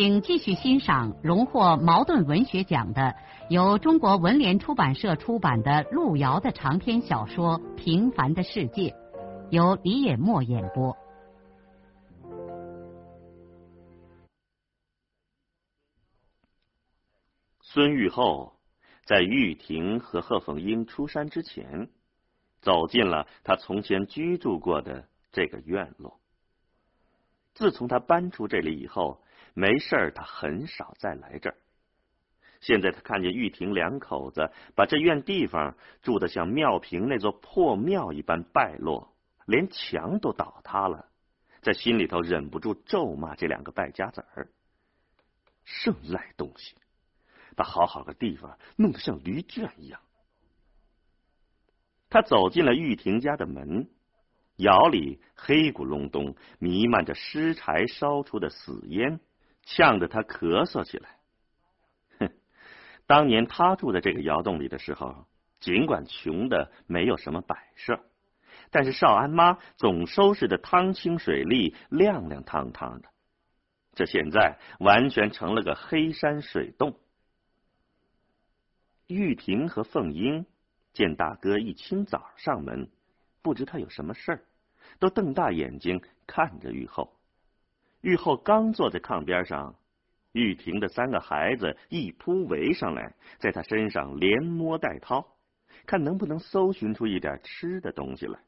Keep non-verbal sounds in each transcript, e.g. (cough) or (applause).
请继续欣赏荣获茅盾文学奖的、由中国文联出版社出版的路遥的长篇小说《平凡的世界》，由李野墨演播。孙玉厚在玉婷和贺凤英出山之前，走进了他从前居住过的这个院落。自从他搬出这里以后，没事儿他很少再来这儿。现在他看见玉婷两口子把这院地方住得像庙坪那座破庙一般败落，连墙都倒塌了，在心里头忍不住咒骂这两个败家子儿，剩赖东西，把好好的地方弄得像驴圈一样。他走进了玉婷家的门。窑里黑咕隆咚，弥漫着湿柴烧出的死烟，呛得他咳嗽起来。哼，(laughs) 当年他住在这个窑洞里的时候，尽管穷的没有什么摆设，但是少安妈总收拾的汤清水丽、亮亮堂堂的。这现在完全成了个黑山水洞。玉婷和凤英见大哥一清早上门，不知他有什么事儿。都瞪大眼睛看着玉后。玉后刚坐在炕边上，玉婷的三个孩子一扑围上来，在他身上连摸带掏，看能不能搜寻出一点吃的东西来。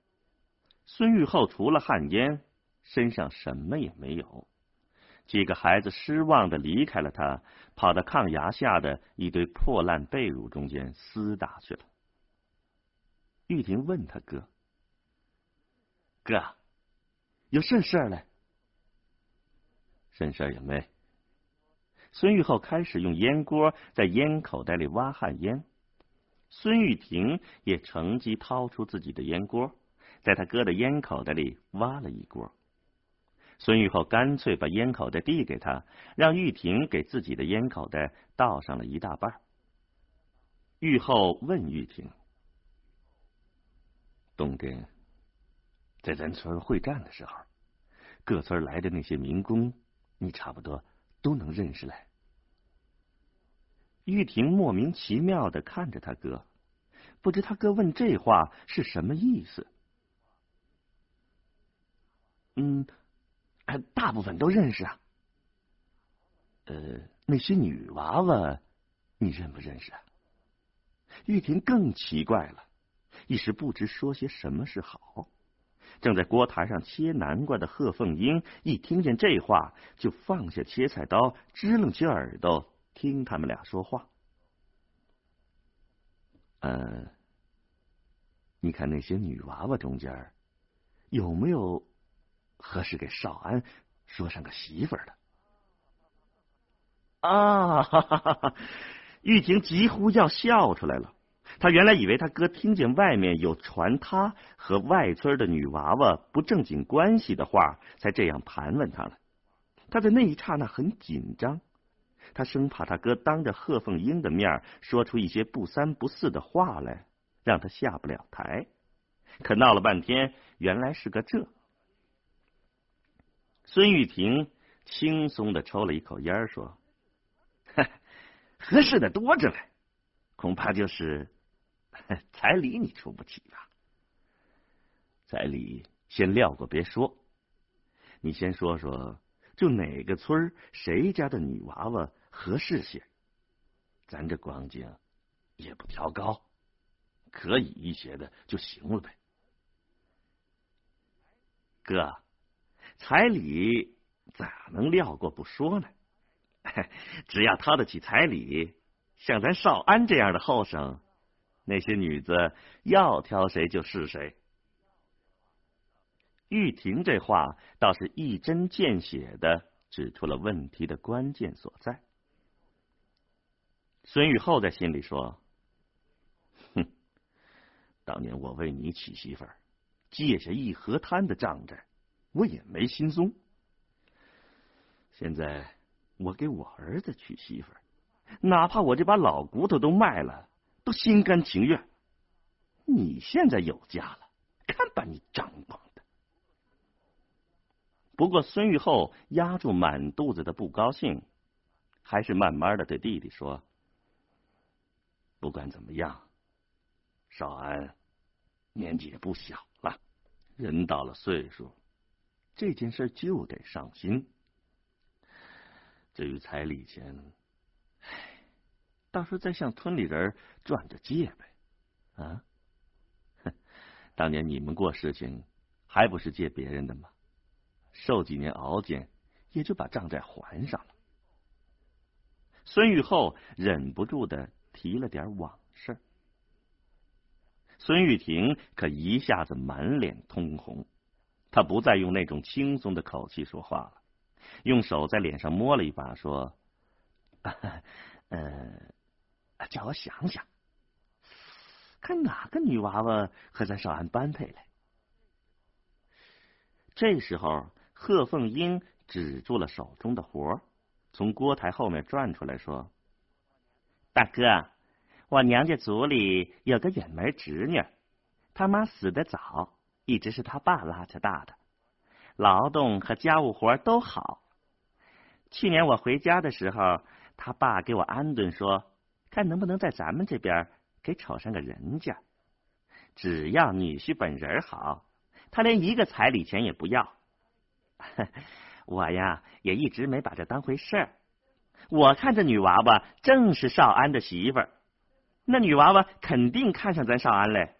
孙玉厚除了旱烟，身上什么也没有。几个孩子失望的离开了他，跑到炕牙下的一堆破烂被褥中间厮打去了。玉婷问他哥。哥，有甚事儿嘞？甚事儿也没。孙玉厚开始用烟锅在烟口袋里挖旱烟，孙玉婷也乘机掏出自己的烟锅，在他哥的烟口袋里挖了一锅。孙玉厚干脆把烟口袋递给他，让玉婷给自己的烟口袋倒上了一大半。玉厚问玉婷：“冬天。”在咱村会战的时候，各村来的那些民工，你差不多都能认识来。玉婷莫名其妙的看着他哥，不知他哥问这话是什么意思。嗯，大部分都认识啊。呃，那些女娃娃，你认不认识？啊？玉婷更奇怪了，一时不知说些什么是好。正在锅台上切南瓜的贺凤英一听见这话，就放下切菜刀，支棱起耳朵听他们俩说话。嗯，你看那些女娃娃中间有没有合适给少安说上个媳妇的？啊！哈哈哈哈玉婷几乎要笑出来了。他原来以为他哥听见外面有传他和外村的女娃娃不正经关系的话，才这样盘问他了。他在那一刹那很紧张，他生怕他哥当着贺凤英的面说出一些不三不四的话来，让他下不了台。可闹了半天，原来是个这。孙玉婷轻松的抽了一口烟，说：“合适的多着嘞，恐怕就是。” (laughs) 彩礼你出不起吧？彩礼先撂过别说，你先说说，就哪个村谁家的女娃娃合适些？咱这光景也不调高，可以一些的就行了呗。哥，彩礼咋能撂过不说呢？(laughs) 只要掏得起彩礼，像咱少安这样的后生。那些女子要挑谁就是谁。玉婷这话倒是一针见血的指出了问题的关键所在。孙玉厚在心里说：“哼，当年我为你娶媳妇儿，借下义和滩的账债，我也没心松。现在我给我儿子娶媳妇儿，哪怕我这把老骨头都卖了，心甘情愿。你现在有家了，看把你张狂的！”不过，孙玉厚压住满肚子的不高兴，还是慢慢的对弟弟说。不管怎么样，少安年纪也不小了，人到了岁数，这件事就得上心。至于彩礼钱，到时候再向村里人转着借呗。啊，哼，当年你们过事情，还不是借别人的吗？受几年熬煎，也就把账债还上了。孙玉厚忍不住的。提了点往事，孙玉婷可一下子满脸通红。他不再用那种轻松的口气说话了，用手在脸上摸了一把，说：“ (laughs) 呃，叫我想想，看哪个女娃娃和咱少安般配来。”这时候，贺凤英止住了手中的活，从锅台后面转出来说。大哥，我娘家族里有个远门侄女，他妈死的早，一直是他爸拉扯大的，劳动和家务活都好。去年我回家的时候，他爸给我安顿说，看能不能在咱们这边给瞅上个人家，只要女婿本人好，他连一个彩礼钱也不要。(laughs) 我呀，也一直没把这当回事儿。我看这女娃娃正是少安的媳妇儿，那女娃娃肯定看上咱少安嘞。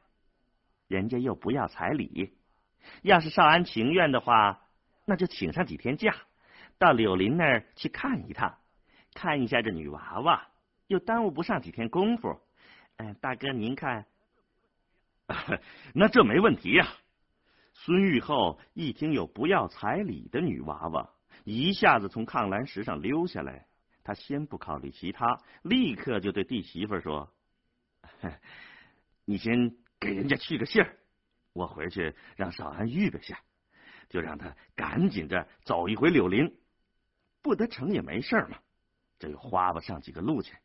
人家又不要彩礼，要是少安情愿的话，那就请上几天假，到柳林那儿去看一趟，看一下这女娃娃，又耽误不上几天功夫。嗯，大哥您看，(laughs) 那这没问题呀。孙玉厚一听有不要彩礼的女娃娃，一下子从炕栏石上溜下来。他先不考虑其他，立刻就对弟媳妇说：“ (laughs) 你先给人家去个信儿，我回去让少安预备下，就让他赶紧着走一回柳林，不得成也没事嘛。这又花不上几个路钱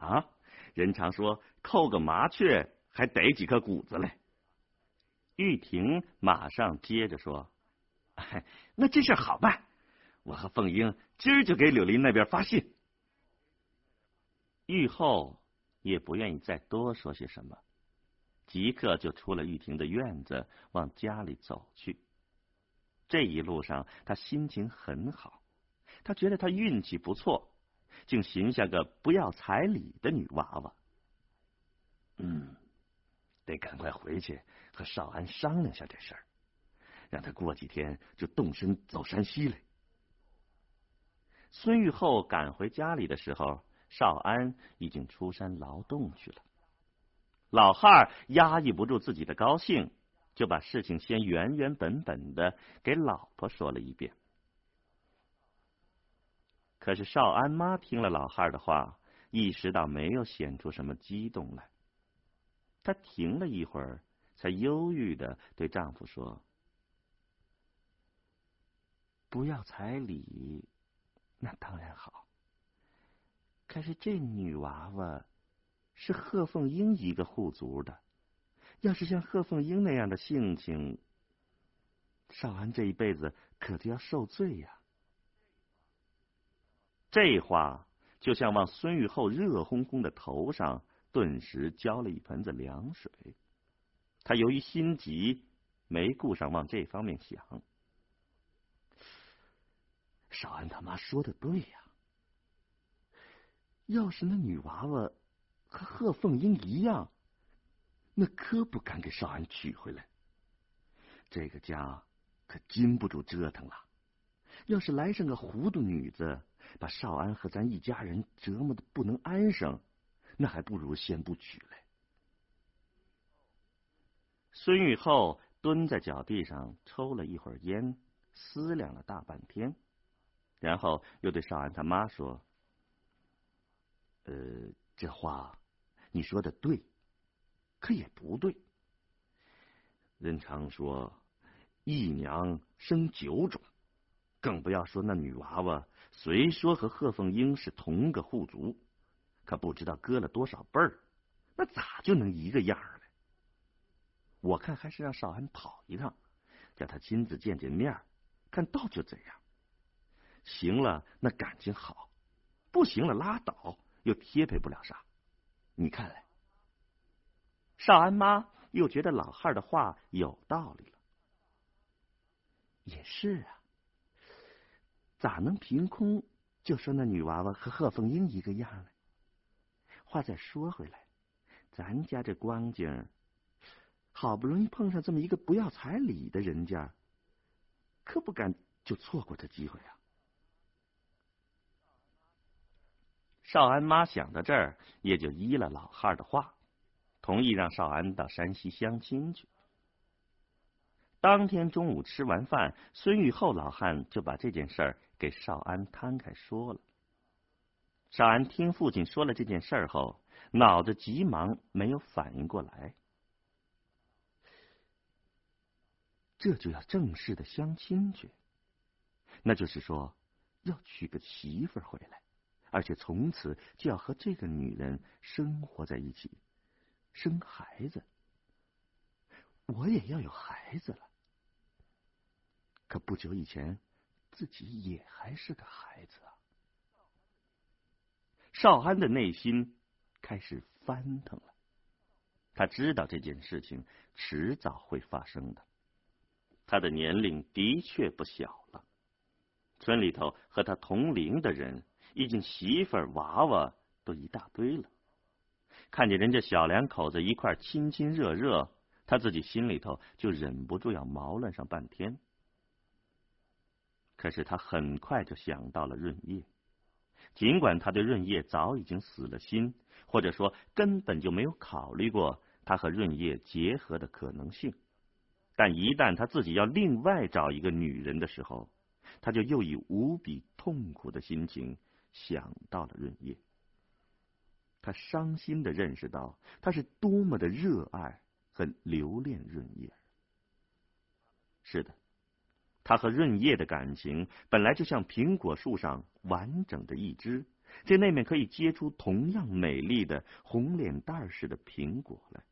啊。人常说扣个麻雀还逮几颗谷子嘞。”玉婷马上接着说：“那这事好办。”我和凤英今儿就给柳林那边发信。玉后也不愿意再多说些什么，即刻就出了玉婷的院子，往家里走去。这一路上，他心情很好，他觉得他运气不错，竟寻下个不要彩礼的女娃娃。嗯，得赶快回去和少安商量下这事儿，让他过几天就动身走山西来。孙玉厚赶回家里的时候，少安已经出山劳动去了。老汉压抑不住自己的高兴，就把事情先原原本本的给老婆说了一遍。可是少安妈听了老汉的话，意识到没有显出什么激动来。她停了一会儿，才忧郁的对丈夫说：“不要彩礼。”那当然好，可是这女娃娃是贺凤英一个户族的，要是像贺凤英那样的性情，少安这一辈子可就要受罪呀。这话就像往孙玉厚热烘烘的头上顿时浇了一盆子凉水。他由于心急，没顾上往这方面想。少安他妈说的对呀，要是那女娃娃和贺凤英一样，那可不敢给少安娶回来。这个家可经不住折腾了。要是来上个糊涂女子，把少安和咱一家人折磨的不能安生，那还不如先不娶嘞。孙玉厚蹲在脚地上抽了一会儿烟，思量了大半天。然后又对少安他妈说：“呃，这话你说的对，可也不对。人常说一娘生九种，更不要说那女娃娃，虽说和贺凤英是同个户族，可不知道隔了多少辈儿，那咋就能一个样儿呢？我看还是让少安跑一趟，叫他亲自见见面，看到就怎样。”行了，那感情好；不行了，拉倒，又贴配不了啥。你看来，少安妈又觉得老汉的话有道理了。也是啊，咋能凭空就说那女娃娃和贺凤英一个样呢？话再说回来，咱家这光景，好不容易碰上这么一个不要彩礼的人家，可不敢就错过这机会啊！少安妈想到这儿，也就依了老汉的话，同意让少安到山西相亲去。当天中午吃完饭，孙玉厚老汉就把这件事儿给少安摊开说了。少安听父亲说了这件事儿后，脑子急忙没有反应过来，这就要正式的相亲去，那就是说要娶个媳妇回来。而且从此就要和这个女人生活在一起，生孩子，我也要有孩子了。可不久以前，自己也还是个孩子啊。少安的内心开始翻腾了，他知道这件事情迟早会发生的。他的年龄的确不小了，村里头和他同龄的人。已经媳妇儿娃娃都一大堆了，看见人家小两口子一块亲亲热热，他自己心里头就忍不住要毛乱上半天。可是他很快就想到了润叶，尽管他对润叶早已经死了心，或者说根本就没有考虑过他和润叶结合的可能性，但一旦他自己要另外找一个女人的时候，他就又以无比痛苦的心情。想到了润叶，他伤心的认识到，他是多么的热爱和留恋润叶。是的，他和润叶的感情本来就像苹果树上完整的一枝，这那面可以结出同样美丽的红脸蛋似的苹果来，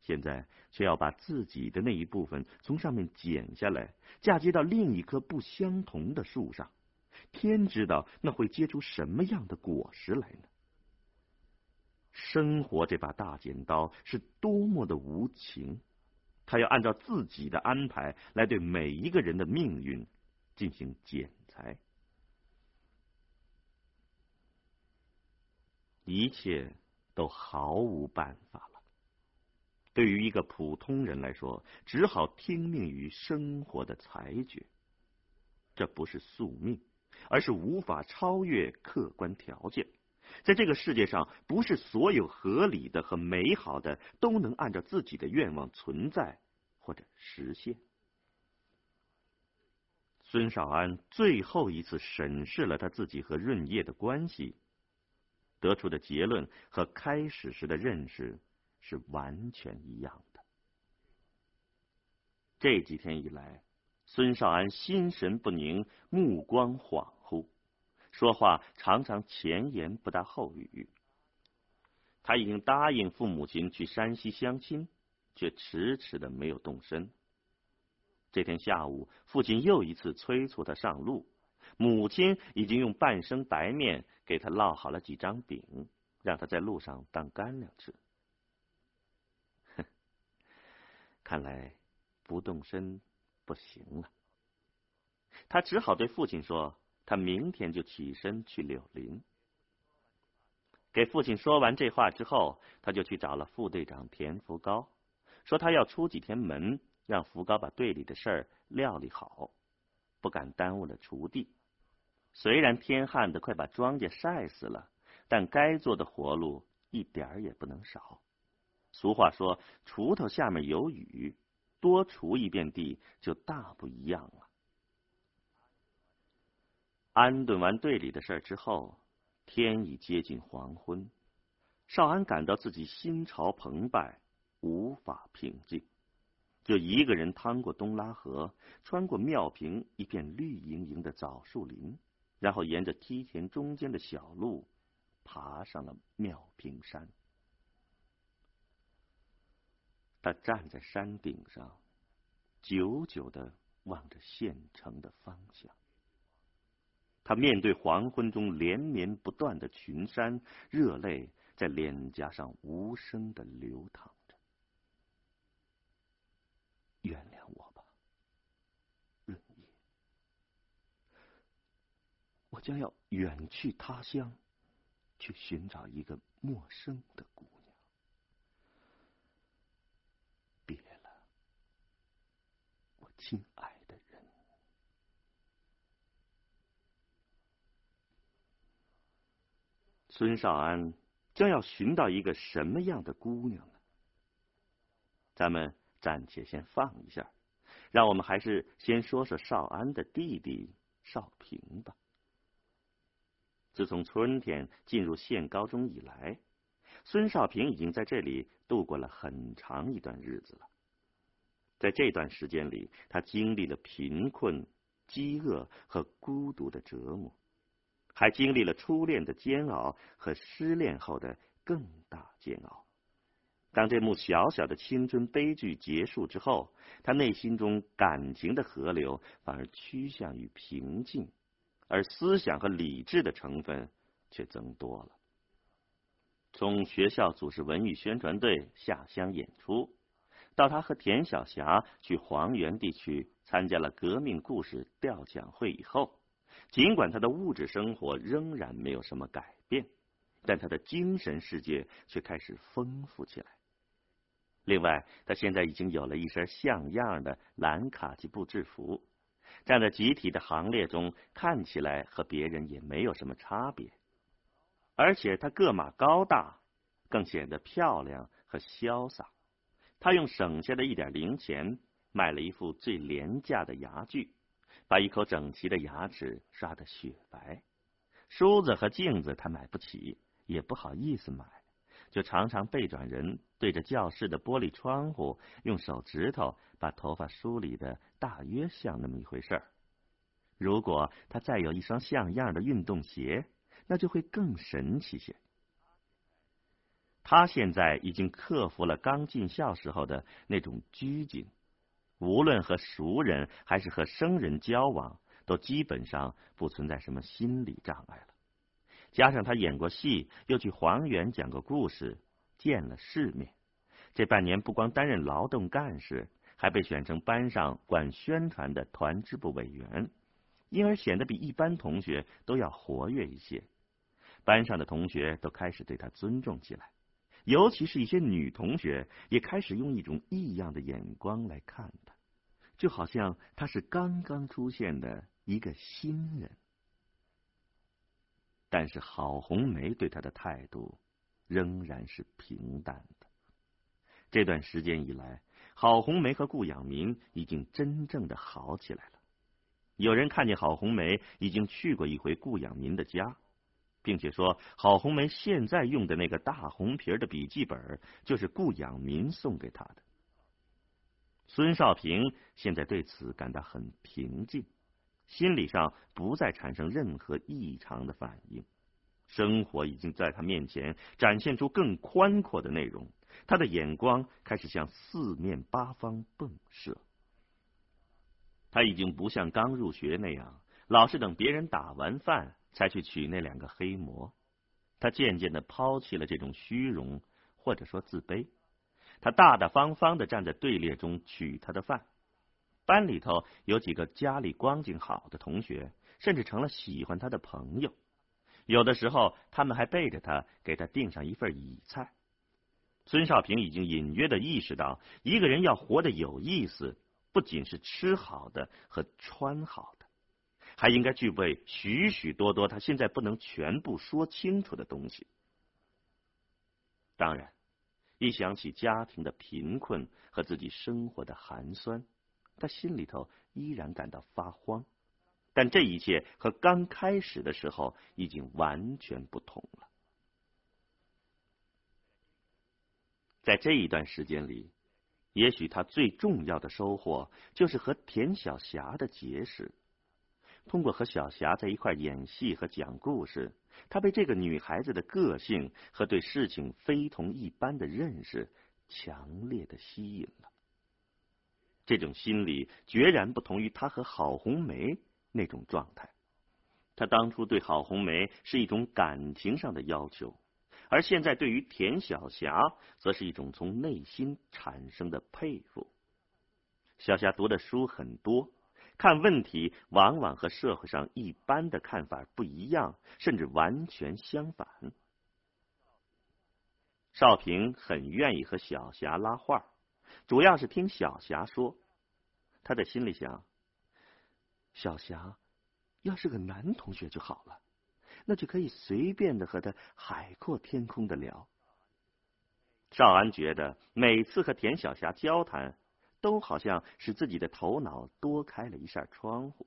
现在却要把自己的那一部分从上面剪下来，嫁接到另一棵不相同的树上。天知道那会结出什么样的果实来呢？生活这把大剪刀是多么的无情，他要按照自己的安排来对每一个人的命运进行剪裁，一切都毫无办法了。对于一个普通人来说，只好听命于生活的裁决，这不是宿命。而是无法超越客观条件，在这个世界上，不是所有合理的和美好的都能按照自己的愿望存在或者实现。孙少安最后一次审视了他自己和润叶的关系，得出的结论和开始时的认识是完全一样的。这几天以来。孙少安心神不宁，目光恍惚，说话常常前言不搭后语。他已经答应父母亲去山西相亲，却迟迟的没有动身。这天下午，父亲又一次催促他上路，母亲已经用半生白面给他烙好了几张饼，让他在路上当干粮吃。哼，看来不动身。不行了，他只好对父亲说：“他明天就起身去柳林。”给父亲说完这话之后，他就去找了副队长田福高，说他要出几天门，让福高把队里的事儿料理好，不敢耽误了锄地。虽然天旱的快把庄稼晒死了，但该做的活路一点儿也不能少。俗话说：“锄头下面有雨。”多锄一遍地就大不一样了。安顿完队里的事儿之后，天已接近黄昏。少安感到自己心潮澎湃，无法平静，就一个人趟过东拉河，穿过庙坪一片绿莹莹的枣树林，然后沿着梯田中间的小路，爬上了庙坪山。他站在山顶上，久久的望着县城的方向。他面对黄昏中连绵不断的群山，热泪在脸颊上无声的流淌着。原谅我吧，润叶，我将要远去他乡，去寻找一个陌生的姑娘。别了，我亲爱的人。孙少安将要寻到一个什么样的姑娘呢？咱们暂且先放一下，让我们还是先说说少安的弟弟少平吧。自从春天进入县高中以来，孙少平已经在这里度过了很长一段日子了。在这段时间里，他经历了贫困、饥饿和孤独的折磨。还经历了初恋的煎熬和失恋后的更大煎熬。当这幕小小的青春悲剧结束之后，他内心中感情的河流反而趋向于平静，而思想和理智的成分却增多了。从学校组织文艺宣传队下乡演出，到他和田晓霞去黄原地区参加了革命故事调讲会以后。尽管他的物质生活仍然没有什么改变，但他的精神世界却开始丰富起来。另外，他现在已经有了一身像样的蓝卡其布制服，站在集体的行列中，看起来和别人也没有什么差别。而且他个马高大，更显得漂亮和潇洒。他用省下的一点零钱买了一副最廉价的牙具。把一口整齐的牙齿刷得雪白，梳子和镜子他买不起，也不好意思买，就常常背转人，对着教室的玻璃窗户，用手指头把头发梳理的大约像那么一回事儿。如果他再有一双像样的运动鞋，那就会更神奇些。他现在已经克服了刚进校时候的那种拘谨。无论和熟人还是和生人交往，都基本上不存在什么心理障碍了。加上他演过戏，又去黄原讲过故事，见了世面。这半年不光担任劳动干事，还被选成班上管宣传的团支部委员，因而显得比一般同学都要活跃一些。班上的同学都开始对他尊重起来。尤其是一些女同学也开始用一种异样的眼光来看他，就好像他是刚刚出现的一个新人。但是郝红梅对他的态度仍然是平淡的。这段时间以来，郝红梅和顾养民已经真正的好起来了。有人看见郝红梅已经去过一回顾养民的家。并且说，郝红梅现在用的那个大红皮的笔记本，就是顾养民送给他的。孙少平现在对此感到很平静，心理上不再产生任何异常的反应。生活已经在他面前展现出更宽阔的内容，他的眼光开始向四面八方迸射。他已经不像刚入学那样，老是等别人打完饭。才去取那两个黑馍，他渐渐的抛弃了这种虚荣或者说自卑，他大大方方的站在队列中取他的饭。班里头有几个家里光景好的同学，甚至成了喜欢他的朋友。有的时候，他们还背着他给他订上一份乙菜。孙少平已经隐约的意识到，一个人要活得有意思，不仅是吃好的和穿好的。还应该具备许许多多他现在不能全部说清楚的东西。当然，一想起家庭的贫困和自己生活的寒酸，他心里头依然感到发慌。但这一切和刚开始的时候已经完全不同了。在这一段时间里，也许他最重要的收获就是和田晓霞的结识。通过和小霞在一块演戏和讲故事，他被这个女孩子的个性和对事情非同一般的认识强烈的吸引了。这种心理决然不同于他和郝红梅那种状态。他当初对郝红梅是一种感情上的要求。而现在，对于田晓霞，则是一种从内心产生的佩服。小霞读的书很多，看问题往往和社会上一般的看法不一样，甚至完全相反。少平很愿意和小霞拉话，主要是听小霞说。他在心里想：小霞要是个男同学就好了。那就可以随便的和他海阔天空的聊。少安觉得每次和田晓霞交谈，都好像使自己的头脑多开了一扇窗户。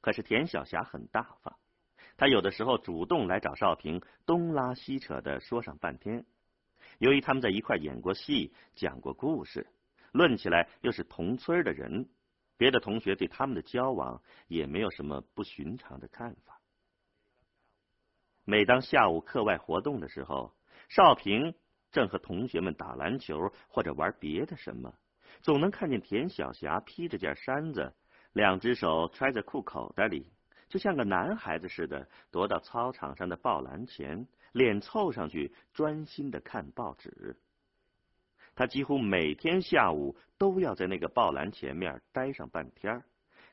可是田晓霞很大方，她有的时候主动来找少平，东拉西扯的说上半天。由于他们在一块演过戏，讲过故事，论起来又是同村的人。别的同学对他们的交往也没有什么不寻常的看法。每当下午课外活动的时候，少平正和同学们打篮球或者玩别的什么，总能看见田晓霞披着件衫子，两只手揣在裤口袋里，就像个男孩子似的，踱到操场上的报栏前，脸凑上去，专心的看报纸。他几乎每天下午都要在那个报栏前面待上半天，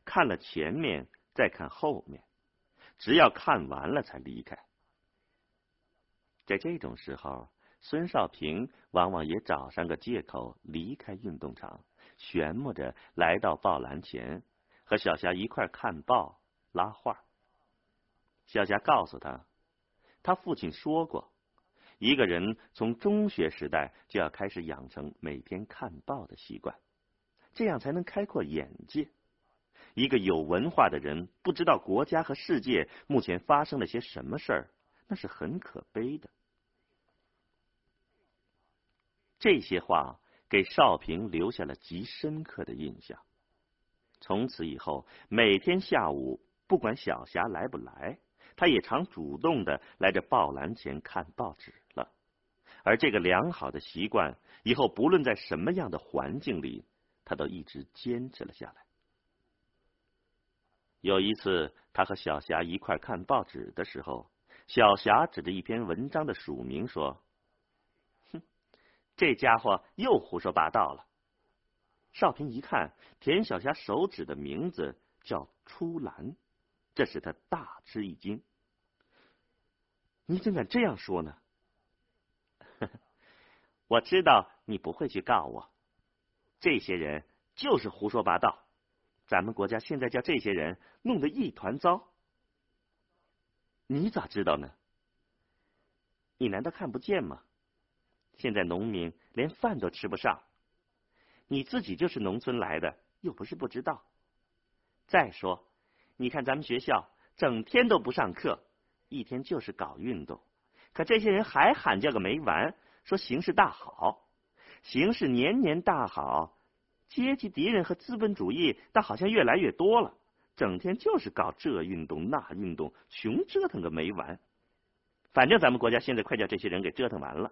看了前面再看后面，只要看完了才离开。在这种时候，孙少平往往也找上个借口离开运动场，旋磨着来到报栏前，和小霞一块看报拉话。小霞告诉他，他父亲说过。一个人从中学时代就要开始养成每天看报的习惯，这样才能开阔眼界。一个有文化的人不知道国家和世界目前发生了些什么事儿，那是很可悲的。这些话给少平留下了极深刻的印象。从此以后，每天下午不管小霞来不来，他也常主动的来这报栏前看报纸了。而这个良好的习惯，以后不论在什么样的环境里，他都一直坚持了下来。有一次，他和小霞一块看报纸的时候，小霞指着一篇文章的署名说：“哼，这家伙又胡说八道了。”少平一看，田小霞手指的名字叫“出兰”，这使他大吃一惊。“你怎敢这样说呢？” (laughs) 我知道你不会去告我，这些人就是胡说八道。咱们国家现在叫这些人弄得一团糟。你咋知道呢？你难道看不见吗？现在农民连饭都吃不上，你自己就是农村来的，又不是不知道。再说，你看咱们学校整天都不上课，一天就是搞运动。可这些人还喊叫个没完，说形势大好，形势年年大好，阶级敌人和资本主义倒好像越来越多了，整天就是搞这运动那运动，穷折腾个没完。反正咱们国家现在快叫这些人给折腾完了。